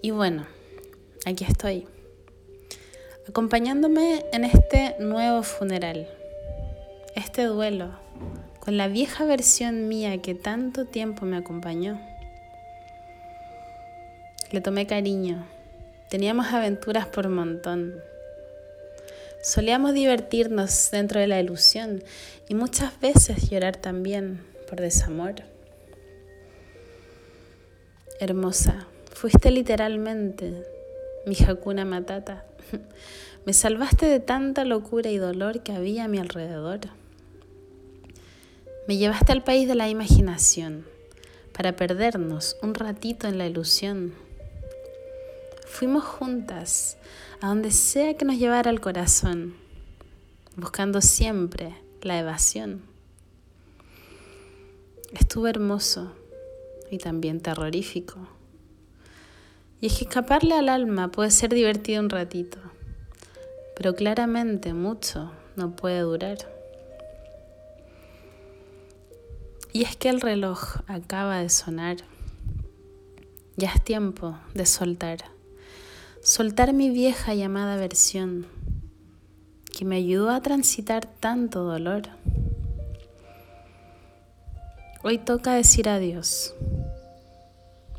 Y bueno, aquí estoy, acompañándome en este nuevo funeral, este duelo, con la vieja versión mía que tanto tiempo me acompañó. Le tomé cariño, teníamos aventuras por montón. Solíamos divertirnos dentro de la ilusión y muchas veces llorar también por desamor. Hermosa, Fuiste literalmente mi Hakuna Matata. Me salvaste de tanta locura y dolor que había a mi alrededor. Me llevaste al país de la imaginación para perdernos un ratito en la ilusión. Fuimos juntas a donde sea que nos llevara el corazón, buscando siempre la evasión. Estuvo hermoso y también terrorífico. Y es que escaparle al alma puede ser divertido un ratito, pero claramente mucho no puede durar. Y es que el reloj acaba de sonar. Ya es tiempo de soltar. Soltar mi vieja llamada versión, que me ayudó a transitar tanto dolor. Hoy toca decir adiós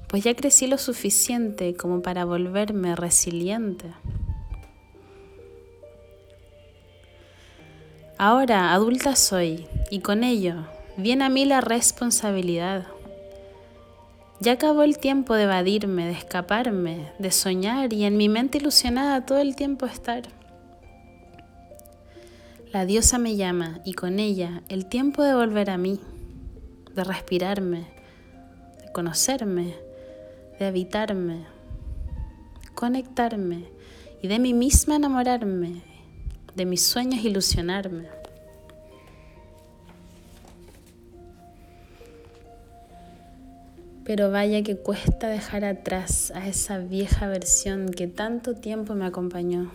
pues ya crecí lo suficiente como para volverme resiliente. Ahora adulta soy y con ello viene a mí la responsabilidad. Ya acabó el tiempo de evadirme, de escaparme, de soñar y en mi mente ilusionada todo el tiempo estar. La diosa me llama y con ella el tiempo de volver a mí, de respirarme, de conocerme, de habitarme, conectarme y de mí misma enamorarme, de mis sueños ilusionarme. Pero vaya que cuesta dejar atrás a esa vieja versión que tanto tiempo me acompañó.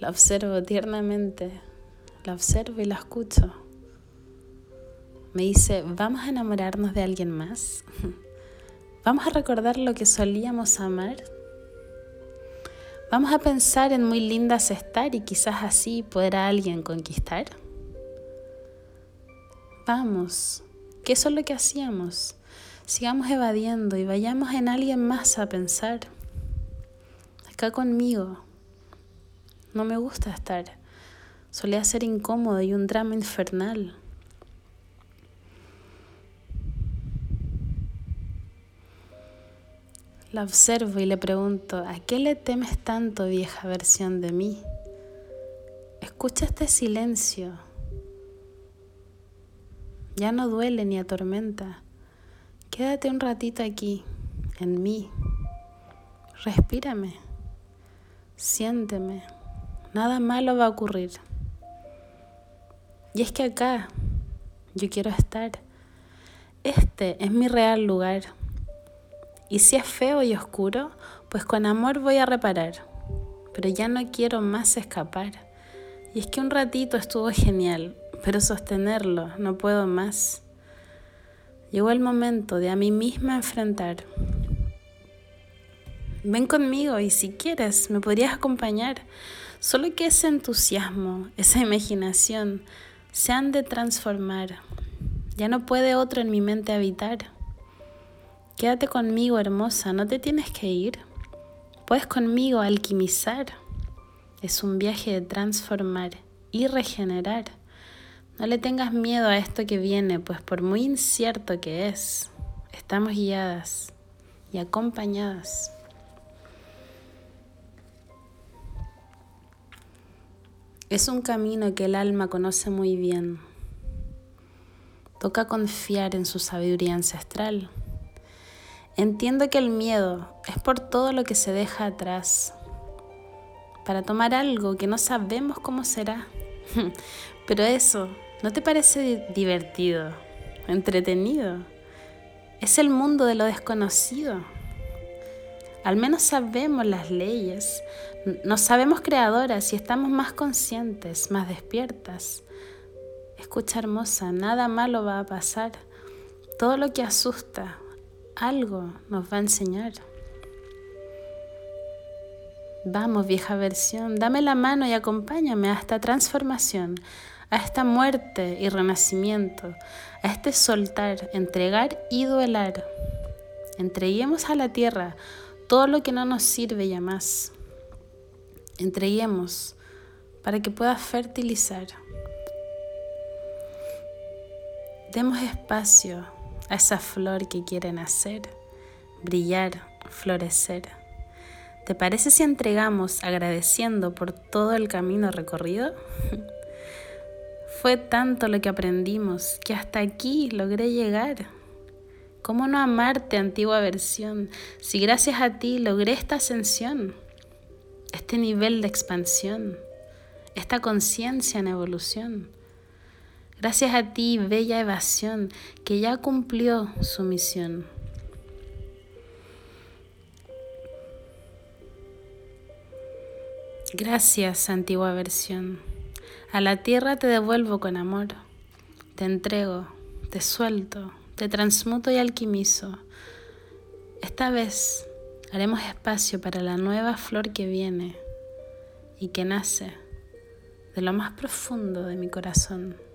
La observo tiernamente, la observo y la escucho. Me dice, ¿vamos a enamorarnos de alguien más? Vamos a recordar lo que solíamos amar. Vamos a pensar en muy lindas estar y quizás así podrá alguien conquistar. Vamos, que eso es lo que hacíamos. Sigamos evadiendo y vayamos en alguien más a pensar. Acá conmigo. No me gusta estar. Solía ser incómodo y un drama infernal. La observo y le pregunto, ¿a qué le temes tanto, vieja versión de mí? Escucha este silencio. Ya no duele ni atormenta. Quédate un ratito aquí, en mí. Respírame. Siénteme. Nada malo va a ocurrir. Y es que acá yo quiero estar. Este es mi real lugar. Y si es feo y oscuro, pues con amor voy a reparar. Pero ya no quiero más escapar. Y es que un ratito estuvo genial, pero sostenerlo no puedo más. Llegó el momento de a mí misma enfrentar. Ven conmigo y si quieres me podrías acompañar. Solo que ese entusiasmo, esa imaginación, se han de transformar. Ya no puede otro en mi mente habitar. Quédate conmigo, hermosa, no te tienes que ir. Puedes conmigo alquimizar. Es un viaje de transformar y regenerar. No le tengas miedo a esto que viene, pues por muy incierto que es, estamos guiadas y acompañadas. Es un camino que el alma conoce muy bien. Toca confiar en su sabiduría ancestral Entiendo que el miedo es por todo lo que se deja atrás, para tomar algo que no sabemos cómo será. Pero eso, ¿no te parece divertido, entretenido? Es el mundo de lo desconocido. Al menos sabemos las leyes, nos sabemos creadoras y estamos más conscientes, más despiertas. Escucha hermosa, nada malo va a pasar. Todo lo que asusta, algo nos va a enseñar. Vamos, vieja versión, dame la mano y acompáñame a esta transformación, a esta muerte y renacimiento, a este soltar, entregar y duelar. Entreguemos a la tierra todo lo que no nos sirve ya más. Entreguemos para que pueda fertilizar. Demos espacio a esa flor que quiere nacer, brillar, florecer. ¿Te parece si entregamos agradeciendo por todo el camino recorrido? Fue tanto lo que aprendimos que hasta aquí logré llegar. ¿Cómo no amarte, antigua versión, si gracias a ti logré esta ascensión, este nivel de expansión, esta conciencia en evolución? Gracias a ti, bella evasión, que ya cumplió su misión. Gracias, antigua versión. A la tierra te devuelvo con amor. Te entrego, te suelto, te transmuto y alquimizo. Esta vez haremos espacio para la nueva flor que viene y que nace de lo más profundo de mi corazón.